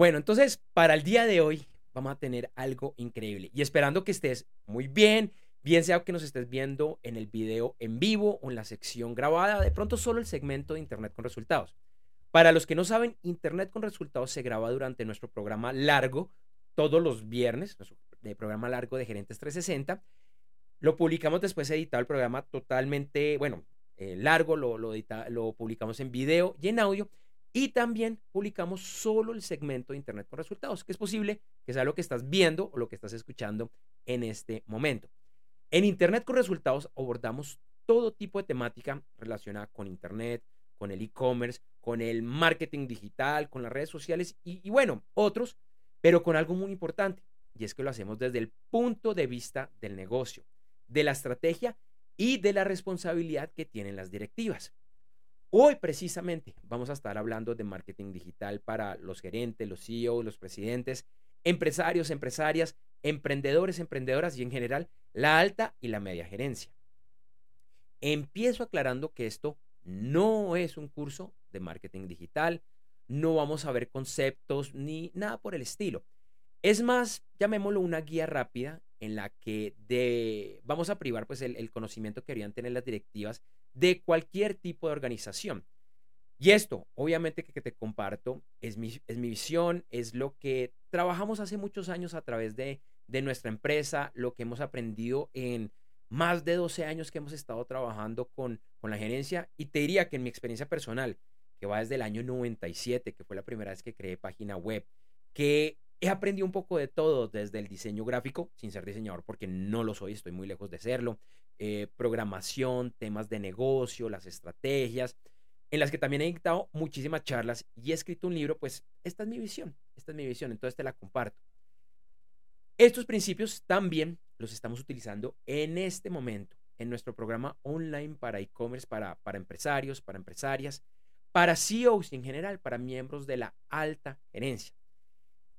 Bueno, entonces, para el día de hoy vamos a tener algo increíble y esperando que estés muy bien, bien sea que nos estés viendo en el video en vivo o en la sección grabada, de pronto solo el segmento de Internet con resultados. Para los que no saben, Internet con resultados se graba durante nuestro programa largo, todos los viernes, nuestro programa largo de Gerentes 360. Lo publicamos después editado el programa totalmente, bueno, eh, largo, lo, lo, lo publicamos en video y en audio. Y también publicamos solo el segmento de Internet con resultados, que es posible que sea lo que estás viendo o lo que estás escuchando en este momento. En Internet con resultados abordamos todo tipo de temática relacionada con Internet, con el e-commerce, con el marketing digital, con las redes sociales y, bueno, otros, pero con algo muy importante, y es que lo hacemos desde el punto de vista del negocio, de la estrategia y de la responsabilidad que tienen las directivas. Hoy precisamente vamos a estar hablando de marketing digital para los gerentes, los CEOs, los presidentes, empresarios, empresarias, emprendedores, emprendedoras y en general la alta y la media gerencia. Empiezo aclarando que esto no es un curso de marketing digital, no vamos a ver conceptos ni nada por el estilo. Es más, llamémoslo una guía rápida en la que vamos a privar pues, el, el conocimiento que deberían tener las directivas de cualquier tipo de organización. Y esto, obviamente que, te comparto, es mi, es mi visión, es lo que trabajamos hace muchos años a través de, de nuestra empresa, lo que hemos aprendido en más de 12 años que hemos estado trabajando con, con la gerencia. Y te diría que en mi experiencia personal, que va desde el año 97, que fue la primera vez que creé página web, que he aprendido un poco de todo, desde el diseño gráfico, sin ser diseñador, porque no lo soy, estoy muy lejos de serlo, eh, programación, temas de negocio, las estrategias, en las que también he dictado muchísimas charlas y he escrito un libro, pues esta es mi visión, esta es mi visión, entonces te la comparto. Estos principios también los estamos utilizando en este momento en nuestro programa online para e-commerce, para, para empresarios, para empresarias, para CEOs en general, para miembros de la alta gerencia.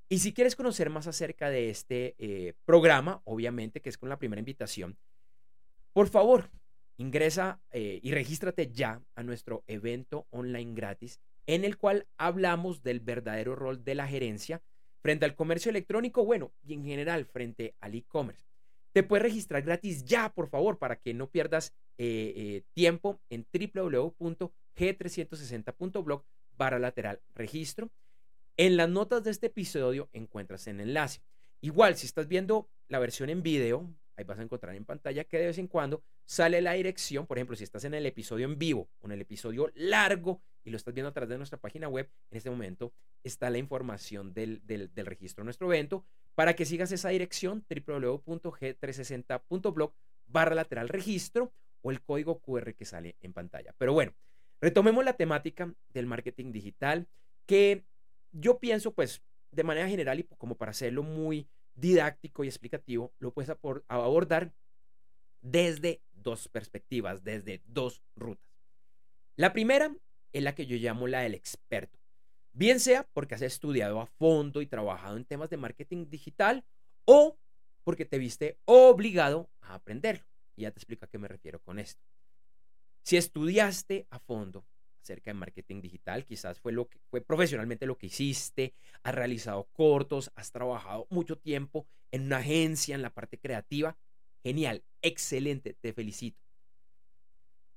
Y si quieres conocer más acerca de este eh, programa, obviamente que es con la primera invitación, por favor, ingresa eh, y regístrate ya a nuestro evento online gratis en el cual hablamos del verdadero rol de la gerencia frente al comercio electrónico, bueno, y en general frente al e-commerce. Te puedes registrar gratis ya, por favor, para que no pierdas eh, eh, tiempo en www.g360.blog barra lateral registro. En las notas de este episodio encuentras el enlace. Igual, si estás viendo la versión en video, vas a encontrar en pantalla que de vez en cuando sale la dirección, por ejemplo, si estás en el episodio en vivo o en el episodio largo y lo estás viendo a través de nuestra página web, en este momento está la información del, del, registro de nuestro evento para que sigas esa dirección www.g360.blog barra lateral registro o el código QR que sale en pantalla. Pero bueno, retomemos la temática del marketing digital que yo pienso pues de manera general y como para hacerlo muy didáctico y explicativo, lo puedes abordar desde dos perspectivas, desde dos rutas. La primera es la que yo llamo la del experto. Bien sea porque has estudiado a fondo y trabajado en temas de marketing digital o porque te viste obligado a aprenderlo. Y ya te explico a qué me refiero con esto. Si estudiaste a fondo acerca de marketing digital, quizás fue lo que fue profesionalmente lo que hiciste, has realizado cortos, has trabajado mucho tiempo en una agencia en la parte creativa, genial, excelente, te felicito.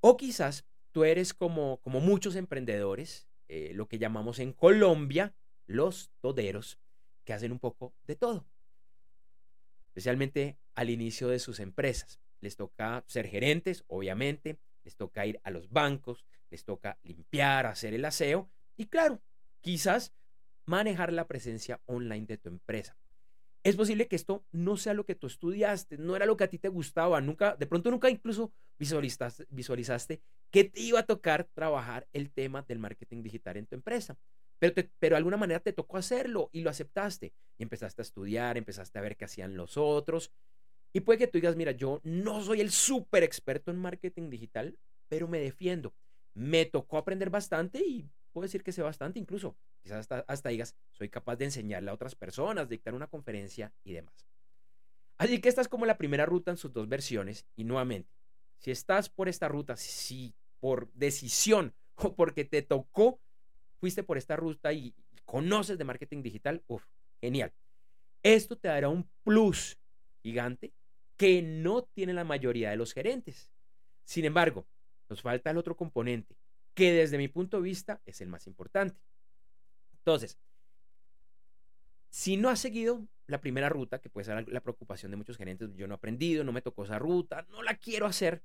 O quizás tú eres como, como muchos emprendedores, eh, lo que llamamos en Colombia los toderos, que hacen un poco de todo, especialmente al inicio de sus empresas. Les toca ser gerentes, obviamente, les toca ir a los bancos, les toca limpiar, hacer el aseo y claro, quizás manejar la presencia online de tu empresa. Es posible que esto no sea lo que tú estudiaste, no era lo que a ti te gustaba, nunca, de pronto nunca incluso visualizaste, visualizaste que te iba a tocar trabajar el tema del marketing digital en tu empresa. Pero, pero de alguna manera te tocó hacerlo y lo aceptaste. Y empezaste a estudiar, empezaste a ver qué hacían los otros. Y puede que tú digas, mira, yo no soy el súper experto en marketing digital, pero me defiendo. Me tocó aprender bastante y puedo decir que sé bastante incluso. Quizás hasta, hasta digas, soy capaz de enseñarle a otras personas, dictar una conferencia y demás. Así que esta es como la primera ruta en sus dos versiones. Y nuevamente, si estás por esta ruta, si por decisión o porque te tocó, fuiste por esta ruta y conoces de marketing digital, genial. Esto te dará un plus gigante que no tiene la mayoría de los gerentes. Sin embargo, nos falta el otro componente, que desde mi punto de vista es el más importante. Entonces, si no has seguido la primera ruta, que puede ser la preocupación de muchos gerentes, yo no he aprendido, no me tocó esa ruta, no la quiero hacer,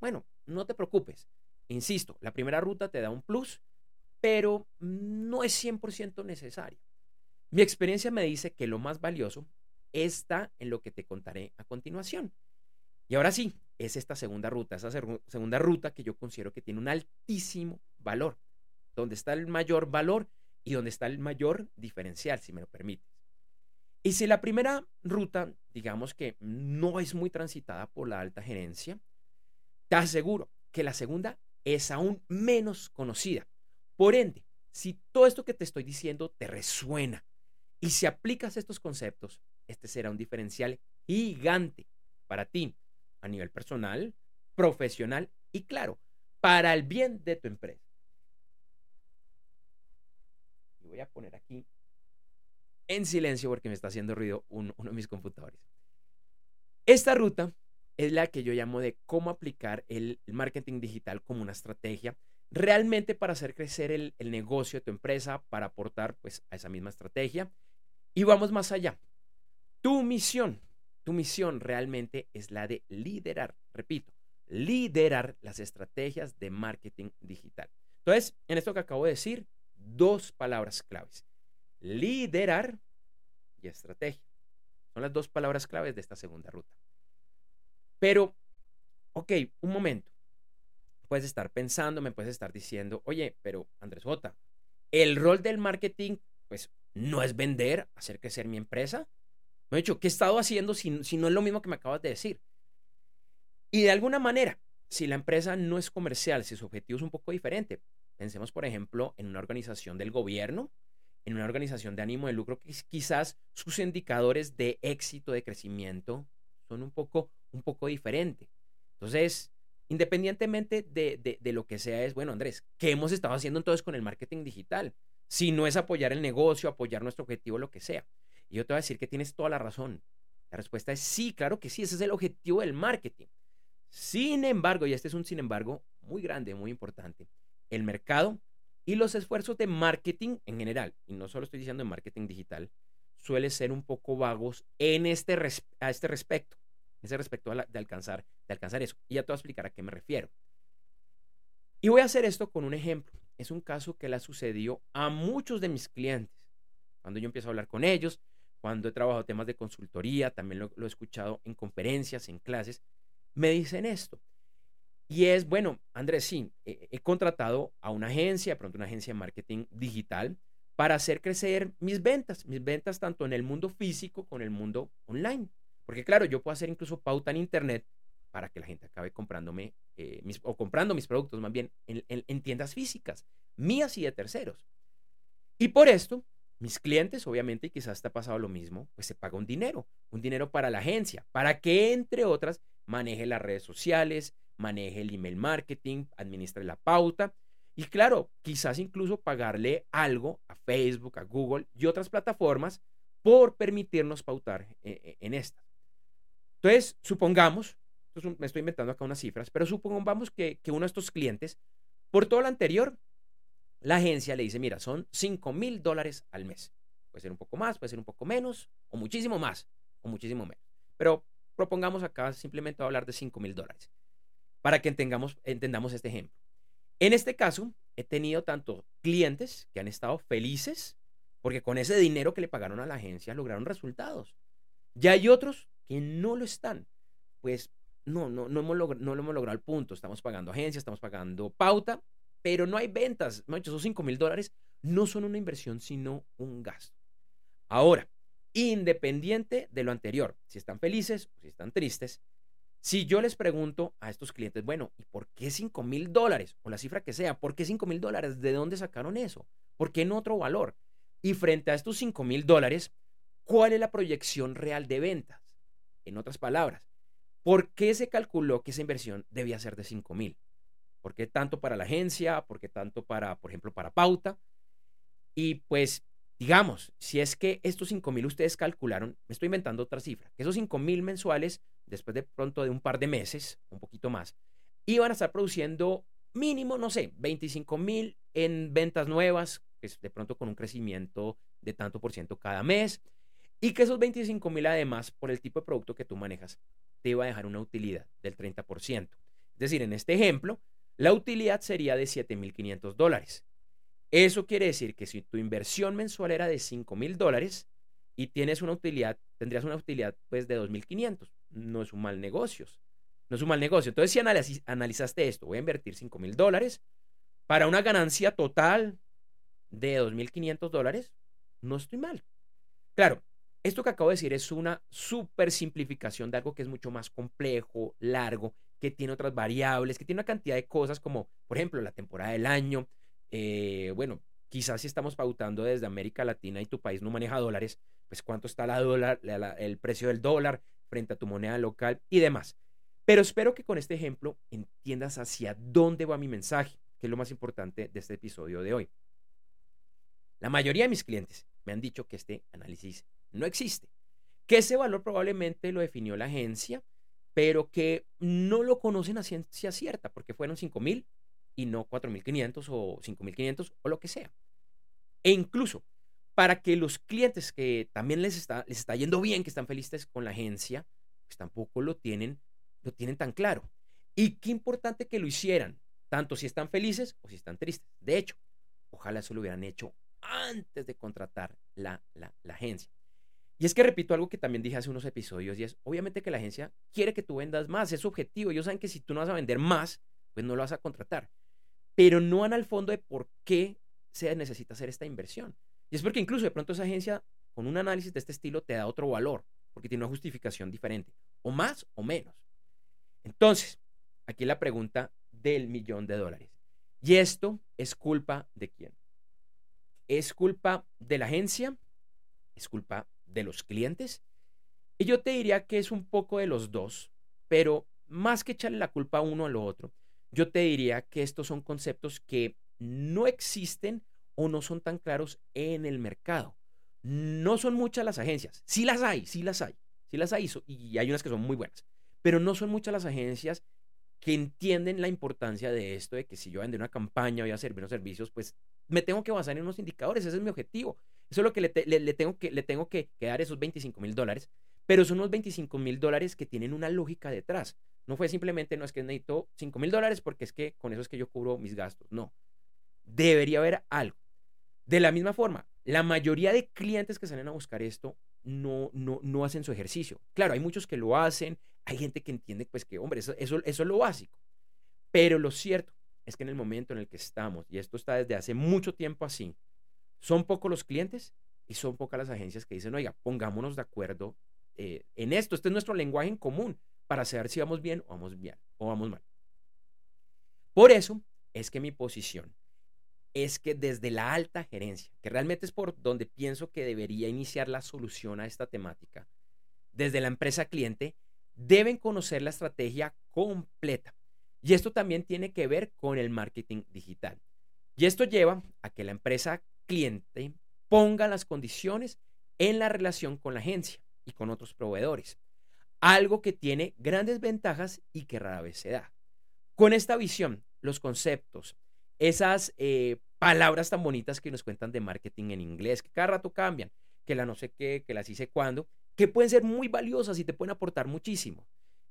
bueno, no te preocupes. Insisto, la primera ruta te da un plus, pero no es 100% necesario. Mi experiencia me dice que lo más valioso está en lo que te contaré a continuación. Y ahora sí, es esta segunda ruta, esa segunda ruta que yo considero que tiene un altísimo valor, donde está el mayor valor y donde está el mayor diferencial, si me lo permites. Y si la primera ruta, digamos que no es muy transitada por la alta gerencia, te aseguro que la segunda es aún menos conocida. Por ende, si todo esto que te estoy diciendo te resuena y si aplicas estos conceptos, este será un diferencial gigante para ti a nivel personal, profesional y claro, para el bien de tu empresa. Voy a poner aquí en silencio porque me está haciendo ruido uno de mis computadores. Esta ruta es la que yo llamo de cómo aplicar el, marketing digital como una estrategia realmente para hacer crecer el, el, negocio de tu empresa, para aportar pues a esa misma estrategia. Y vamos más allá. Tu misión, tu misión realmente es la de liderar, repito, liderar las estrategias de marketing digital. Entonces, en esto que acabo de decir, dos palabras claves. Liderar y estrategia. Son las dos palabras claves de esta segunda ruta. Pero, ok, un momento. Puedes estar pensando, me puedes estar diciendo, oye, pero Andrés J, el rol del marketing, pues, no es vender, hacer crecer mi empresa. No he dicho, ¿qué he estado haciendo si, si no es lo mismo que me acabas de decir? Y de alguna manera, si la empresa no es comercial, si su objetivo es un poco diferente, pensemos, por ejemplo, en una organización del gobierno, en una organización de ánimo de lucro, que quizás sus indicadores de éxito, de crecimiento, son un poco un poco diferente. Entonces, independientemente de, lo que sea, es, bueno, Andrés, ¿qué hemos estado haciendo entonces con el marketing digital? Si no es apoyar el negocio, apoyar nuestro objetivo, lo que sea. Y yo te voy a decir que tienes toda la razón. La respuesta es sí, claro que sí, ese es el objetivo del marketing. Sin embargo, y este es un sin embargo muy grande, muy importante, el mercado y los esfuerzos de marketing en general, y no solo estoy diciendo de marketing digital, suele ser un poco vagos en este, a este respecto ese respecto de, alcanzar, de alcanzar eso. Y ya te voy a explicar a qué me refiero. Y voy a hacer esto con un ejemplo. Es un caso que le sucedió a muchos de mis clientes. Cuando yo empiezo a hablar con ellos, cuando he trabajado temas de consultoría, también lo, he escuchado en conferencias, en clases, me dicen esto. Y es, bueno, Andrés, sí, he, he contratado a una agencia, de pronto una agencia de marketing digital, para hacer crecer mis ventas, mis ventas tanto en el mundo físico como en el mundo online. Porque claro, yo puedo hacer incluso pauta en Internet para que la gente acabe comprándome eh, mis, o comprando mis productos más bien en, tiendas físicas, mías y de terceros. Y por esto, mis clientes, obviamente, y quizás te ha pasado lo mismo, pues se paga un dinero, un dinero para la agencia, para que, entre otras, maneje las redes sociales, maneje el email marketing, administre la pauta. Y claro, quizás incluso pagarle algo a Facebook, a Google y otras plataformas por permitirnos pautar eh, eh, en estas. Entonces, supongamos, me estoy inventando acá unas cifras, pero supongamos que, que uno de estos clientes, por todo lo anterior, la agencia le dice, mira, son 5 mil dólares al mes. Puede ser un poco más, puede ser un poco menos, o muchísimo más, o muchísimo menos. Pero propongamos acá simplemente hablar de 5 mil dólares, para que entendamos, entendamos este ejemplo. En este caso, he tenido tanto clientes que han estado felices porque con ese dinero que le pagaron a la agencia lograron resultados. Ya hay otros que no lo están. Pues no, no, no, hemos no lo hemos logrado al punto. Estamos pagando agencia, estamos pagando pauta, pero no hay ventas. hecho esos 5 mil dólares no son una inversión, sino un gasto. Ahora, independiente de lo anterior, si están felices o si están tristes, si yo les pregunto a estos clientes, bueno, ¿y por qué 5 mil dólares? O la cifra que sea, ¿por qué 5 mil dólares? ¿De dónde sacaron eso? ¿Por qué no otro valor? Y frente a estos 5 mil dólares, ¿cuál es la proyección real de ventas? En otras palabras, ¿por qué se calculó que esa inversión debía ser de 5 mil? ¿Por qué tanto para la agencia? ¿Por qué tanto para, por ejemplo, para pauta? Y pues digamos, si es que estos 5 mil ustedes calcularon, me estoy inventando otra cifra, que esos 5 mil mensuales, después de pronto de un par de meses, un poquito más, iban a estar produciendo mínimo, no sé, 25 mil en ventas nuevas, es de pronto con un crecimiento de tanto por ciento cada mes, y que esos 25 mil además, por el tipo de producto que tú manejas, te iba a dejar una utilidad del 30%. Es decir, en este ejemplo, la utilidad sería de 7.500 dólares. Eso quiere decir que si tu inversión mensual era de 5 mil dólares y tienes una utilidad, tendrías una utilidad pues de 2.500. No es un mal negocio. No es un mal negocio. Entonces, si analizaste esto, voy a invertir 5 mil dólares para una ganancia total de 2.500 dólares, no estoy mal. Claro, esto que acabo de decir es una super simplificación de algo que es mucho más complejo, largo, que tiene otras variables, que tiene una cantidad de cosas como, por ejemplo, la temporada del año, eh, bueno, quizás si estamos pautando desde América Latina y tu país no maneja dólares, pues cuánto está el precio del dólar frente a tu moneda local y demás. Pero espero que con este ejemplo entiendas hacia dónde va mi mensaje, que es lo más importante de este episodio de hoy. La mayoría de mis clientes me han dicho que este análisis no existe, que ese valor probablemente lo definió la agencia, pero que no lo conocen a ciencia cierta, porque fueron 5 mil y no 4.500 o 5.500 o lo que sea. E incluso para que los clientes que también les está, les está yendo bien, que están felices con la agencia, pues tampoco lo tienen, lo tienen tan claro. Y qué importante que lo hicieran, tanto si están felices o si están tristes. De hecho, ojalá eso lo hubieran hecho antes de contratar la, la, la agencia. Y es que repito algo que también dije hace unos episodios y es, obviamente que la agencia quiere que tú vendas más, es su objetivo. Ellos saben que si tú no vas a vender más, pues no lo vas a contratar pero no van al fondo de por qué se necesita hacer esta inversión. Y es porque incluso de pronto esa agencia con un análisis de este estilo te da otro valor, porque tiene una justificación diferente, o más o menos. Entonces, aquí la pregunta del millón de dólares. ¿Y esto es culpa de quién? ¿Es culpa de la agencia? ¿Es culpa de los clientes? Y yo te diría que es un poco de los dos, pero más que echarle la culpa a uno a lo otro, yo te diría que estos son conceptos que no existen o no son tan claros en el mercado. No son muchas las agencias. Sí las hay, sí las hay. Sí las hay y hay unas que son muy buenas. Pero no son muchas las agencias que entienden la importancia de esto, de que si yo vendo una campaña, voy a servir unos servicios, pues me tengo que basar en unos indicadores. Ese es mi objetivo. Eso es lo que le, tengo, que, le tengo que, dar esos 25 mil dólares. Pero son unos 25 mil dólares que tienen una lógica detrás. No fue simplemente, no es que necesito 5 mil dólares porque es que con eso es que yo cubro mis gastos. No. Debería haber algo. De la misma forma, la mayoría de clientes que salen a buscar esto no, no, no hacen su ejercicio. Claro, hay muchos que lo hacen, hay gente que entiende pues que, hombre, eso, eso, eso es lo básico. Pero lo cierto es que en el momento en el que estamos, y esto está desde hace mucho tiempo así, son pocos los clientes y son pocas las agencias que dicen, oiga, pongámonos de acuerdo eh, en esto, este es nuestro lenguaje en común para saber si vamos bien o vamos bien o vamos mal. Por eso es que mi posición es que desde la alta gerencia, que realmente es por donde pienso que debería iniciar la solución a esta temática, desde la empresa cliente, deben conocer la estrategia completa. Y esto también tiene que ver con el marketing digital. Y esto lleva a que la empresa cliente ponga las condiciones en la relación con la agencia y con otros proveedores algo que tiene grandes ventajas y que rara vez se da. Con esta visión, los conceptos, esas eh, palabras tan bonitas que nos cuentan de marketing en inglés, que cada rato cambian, que la no sé qué, que las hice cuando, que pueden ser muy valiosas y te pueden aportar muchísimo.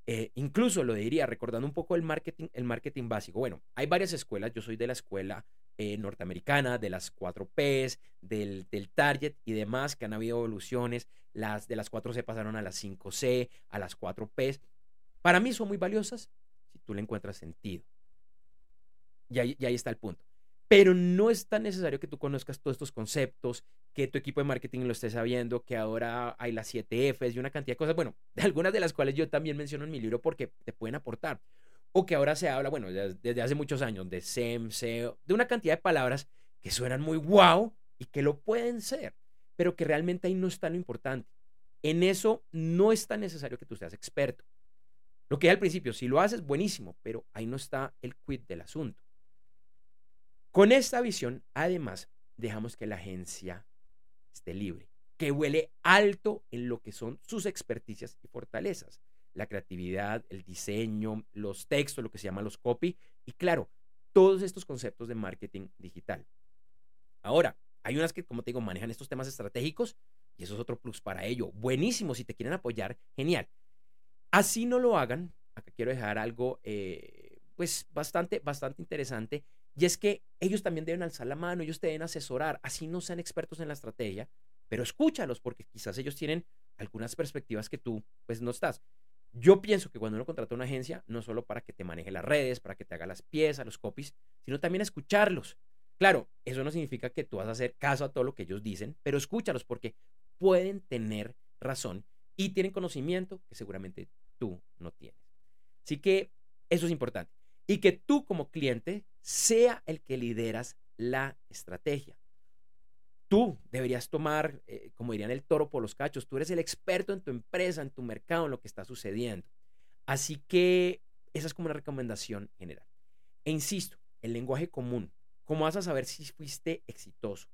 Eh, incluso lo diría, recordando un poco el marketing, el marketing básico. Bueno, hay varias escuelas, yo soy de la escuela eh, norteamericana, de las 4 Ps, del, del, Target y demás, que han habido evoluciones. Las de las 4 C pasaron a las 5C, a las 4 Ps. Para mí son muy valiosas si tú le encuentras sentido. Y ahí, y ahí está el punto. Pero no es tan necesario que tú conozcas todos estos conceptos, que tu equipo de marketing lo esté sabiendo, que ahora hay las 7 Fs y una cantidad de cosas, bueno, de algunas de las cuales yo también menciono en mi libro porque te pueden aportar. O que ahora se habla, bueno, desde hace muchos años, de SEM, SEO, de una cantidad de palabras que suenan muy wow y que lo pueden ser, pero que realmente ahí no está lo importante. En eso no es tan necesario que tú seas experto. Lo que al principio, si lo haces, buenísimo, pero ahí no está el quid del asunto. Con esta visión, además, dejamos que la agencia esté libre, que huele alto en lo que son sus experticias y fortalezas, la creatividad, el diseño, los textos, lo que se llama los copy, y claro, todos estos conceptos de marketing digital. Ahora, hay unas que, como te digo, manejan estos temas estratégicos y eso es otro plus para ello. Buenísimo, si te quieren apoyar, genial. Así no lo hagan. Acá quiero dejar algo, eh, pues, bastante, bastante interesante. Y es que ellos también deben alzar la mano, ellos te deben asesorar. Así no sean expertos en la estrategia, pero escúchalos porque quizás ellos tienen algunas perspectivas que tú, pues, no estás. Yo pienso que cuando uno contrata una agencia, no solo para que te maneje las redes, para que te haga las piezas, los copies, sino también escucharlos. Claro, eso no significa que tú vas a hacer caso a todo lo que ellos dicen, pero escúchalos porque pueden tener razón y tienen conocimiento que seguramente tú no tienes. Así que eso es importante. Y que tú como cliente sea el que lideras la estrategia. Tú deberías tomar, eh, como dirían, el toro por los cachos. Tú eres el experto en tu empresa, en tu mercado, en lo que está sucediendo. Así que esa es como una recomendación general. E insisto, el lenguaje común, ¿Cómo vas a saber si fuiste exitoso?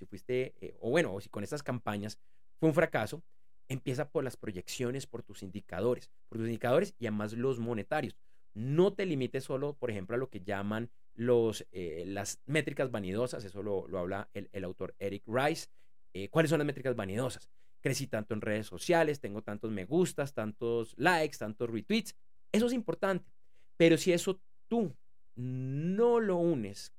Si fuiste, eh, o bueno, o si con estas campañas fue un fracaso, empieza por las proyecciones, por tus indicadores, por tus indicadores y además los monetarios. No te limites solo, por ejemplo, a lo que llaman los, eh, las métricas vanidosas, eso lo, habla el, autor Eric Rice. Eh, ¿Cuáles son las métricas vanidosas? Crecí tanto en redes sociales, tengo tantos me gustas, tantos likes, tantos retweets. Eso es importante. Pero si eso tú no lo unes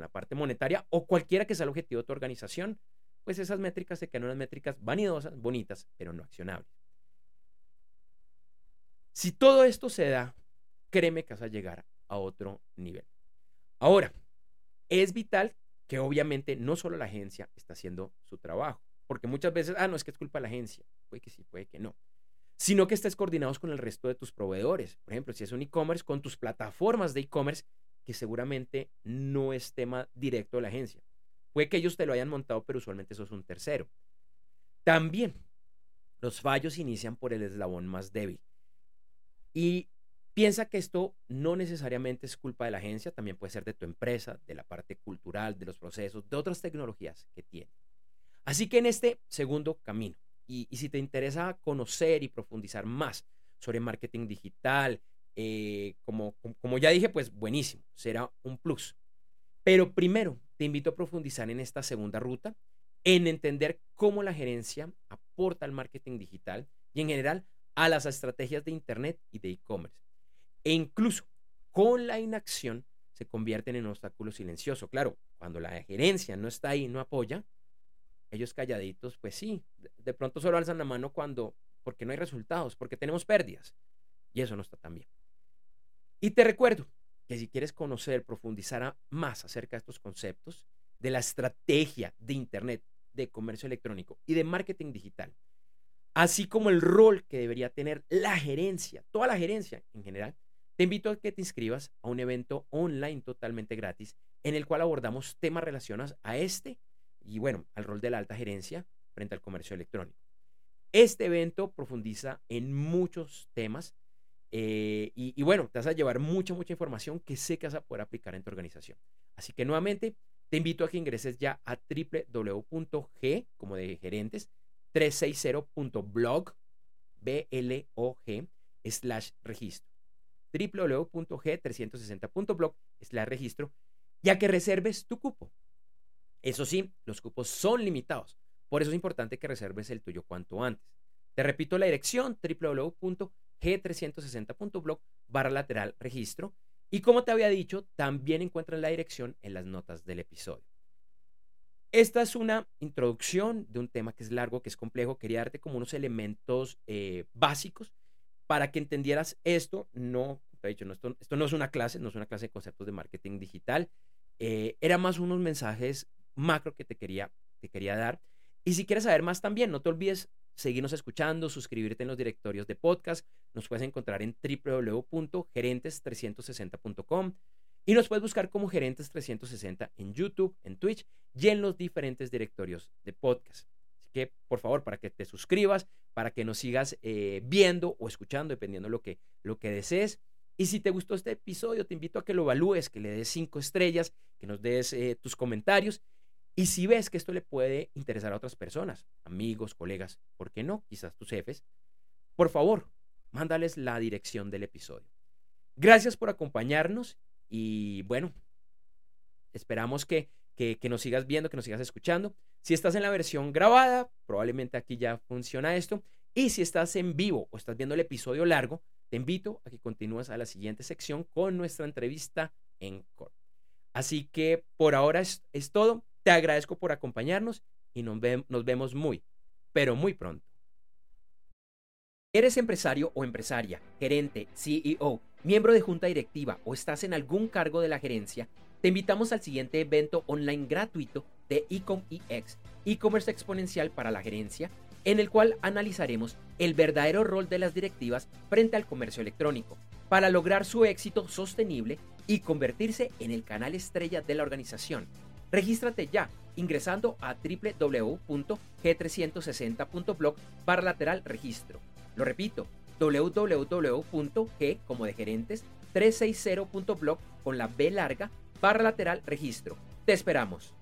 la parte monetaria o cualquiera que sea el objetivo de tu organización, pues esas métricas se quedan unas métricas vanidosas, bonitas, pero no accionables. Si todo esto se da, créeme que vas a llegar a otro nivel. Ahora, es vital que obviamente no solo la agencia está haciendo su trabajo, porque muchas veces, ah, no es que es culpa de la agencia, puede que sí, puede que no, sino que estés coordinados con el resto de tus proveedores. Por ejemplo, si es un e-commerce, con tus plataformas de e-commerce que seguramente no es tema directo de la agencia. Puede que ellos te lo hayan montado, pero usualmente eso es un tercero. También, los fallos inician por el eslabón más débil. Y piensa que esto no necesariamente es culpa de la agencia, también puede ser de tu empresa, de la parte cultural, de los procesos, de otras tecnologías que tiene. Así que en este segundo camino, y, si te interesa conocer y profundizar más sobre marketing digital, eh, como, como ya dije, pues buenísimo, será un plus. Pero primero, te invito a profundizar en esta segunda ruta, en entender cómo la gerencia aporta al marketing digital y en general a las estrategias de Internet y de e-commerce. E incluso con la inacción se convierten en obstáculo silencioso. Claro, cuando la gerencia no está ahí, no apoya, ellos calladitos, pues sí, de pronto solo alzan la mano cuando, porque no hay resultados, porque tenemos pérdidas. Y eso no está tan bien. Y te recuerdo que si quieres conocer, profundizar más acerca de estos conceptos, de la estrategia de Internet, de comercio electrónico y de marketing digital, así como el rol que debería tener la gerencia, toda la gerencia en general, te invito a que te inscribas a un evento online totalmente gratis en el cual abordamos temas relacionados a este y bueno, al rol de la alta gerencia frente al comercio electrónico. Este evento profundiza en muchos temas eh, y, bueno, te vas a llevar mucha, mucha información que sé que vas a poder aplicar en tu organización. Así que nuevamente, te invito a que ingreses ya a www.g, como de gerentes, 360.blog, B-L-O-G, slash registro. www.g360.blog, slash registro, ya que reserves tu cupo. Eso sí, los cupos son limitados. Por eso es importante que reserves el tuyo cuanto antes. Te repito la dirección, www g360.blog barra lateral registro. Y como te había dicho, también encuentras la dirección en las notas del episodio. Esta es una introducción de un tema que es largo, que es complejo. Quería darte como unos elementos eh, básicos para que entendieras esto. No, he dicho, esto, no es una clase, no es una clase de conceptos de marketing digital. Eh, era más unos mensajes macro que te quería, te quería dar. Y si quieres saber más también, no te olvides seguirnos escuchando, suscribirte en los directorios de podcast. Nos puedes encontrar en www.gerentes360.com y nos puedes buscar como Gerentes 360 en YouTube, en Twitch y en los diferentes directorios de podcast. Así que, por favor, para que te suscribas, para que nos sigas eh, viendo o escuchando, dependiendo lo que, lo que desees. Y si te gustó este episodio, te invito a que lo evalúes, que le des cinco estrellas, que nos des eh, tus comentarios Y si ves que esto le puede interesar a otras personas, amigos, colegas, ¿por qué no? Quizás tus jefes, por favor, mándales la dirección del episodio. Gracias por acompañarnos y bueno, esperamos que, que, nos sigas viendo, que nos sigas escuchando. Si estás en la versión grabada, probablemente aquí ya funciona esto. Y si estás en vivo o estás viendo el episodio largo, te invito a que continúes a la siguiente sección con nuestra entrevista en corto. Así que por ahora es, todo. Te agradezco por acompañarnos y nos, nos vemos muy, pero muy pronto. ¿Eres empresario o empresaria, gerente, CEO, miembro de junta directiva o estás en algún cargo de la gerencia? Te invitamos al siguiente evento online gratuito de Ecom EX, e-commerce exponencial para la gerencia, en el cual analizaremos el verdadero rol de las directivas frente al comercio electrónico para lograr su éxito sostenible y convertirse en el canal estrella de la organización. Regístrate ya ingresando a www.g360.blog para lateral registro. Lo repito, www.g como de gerentes 360.blog con la B larga barra lateral registro. Te esperamos.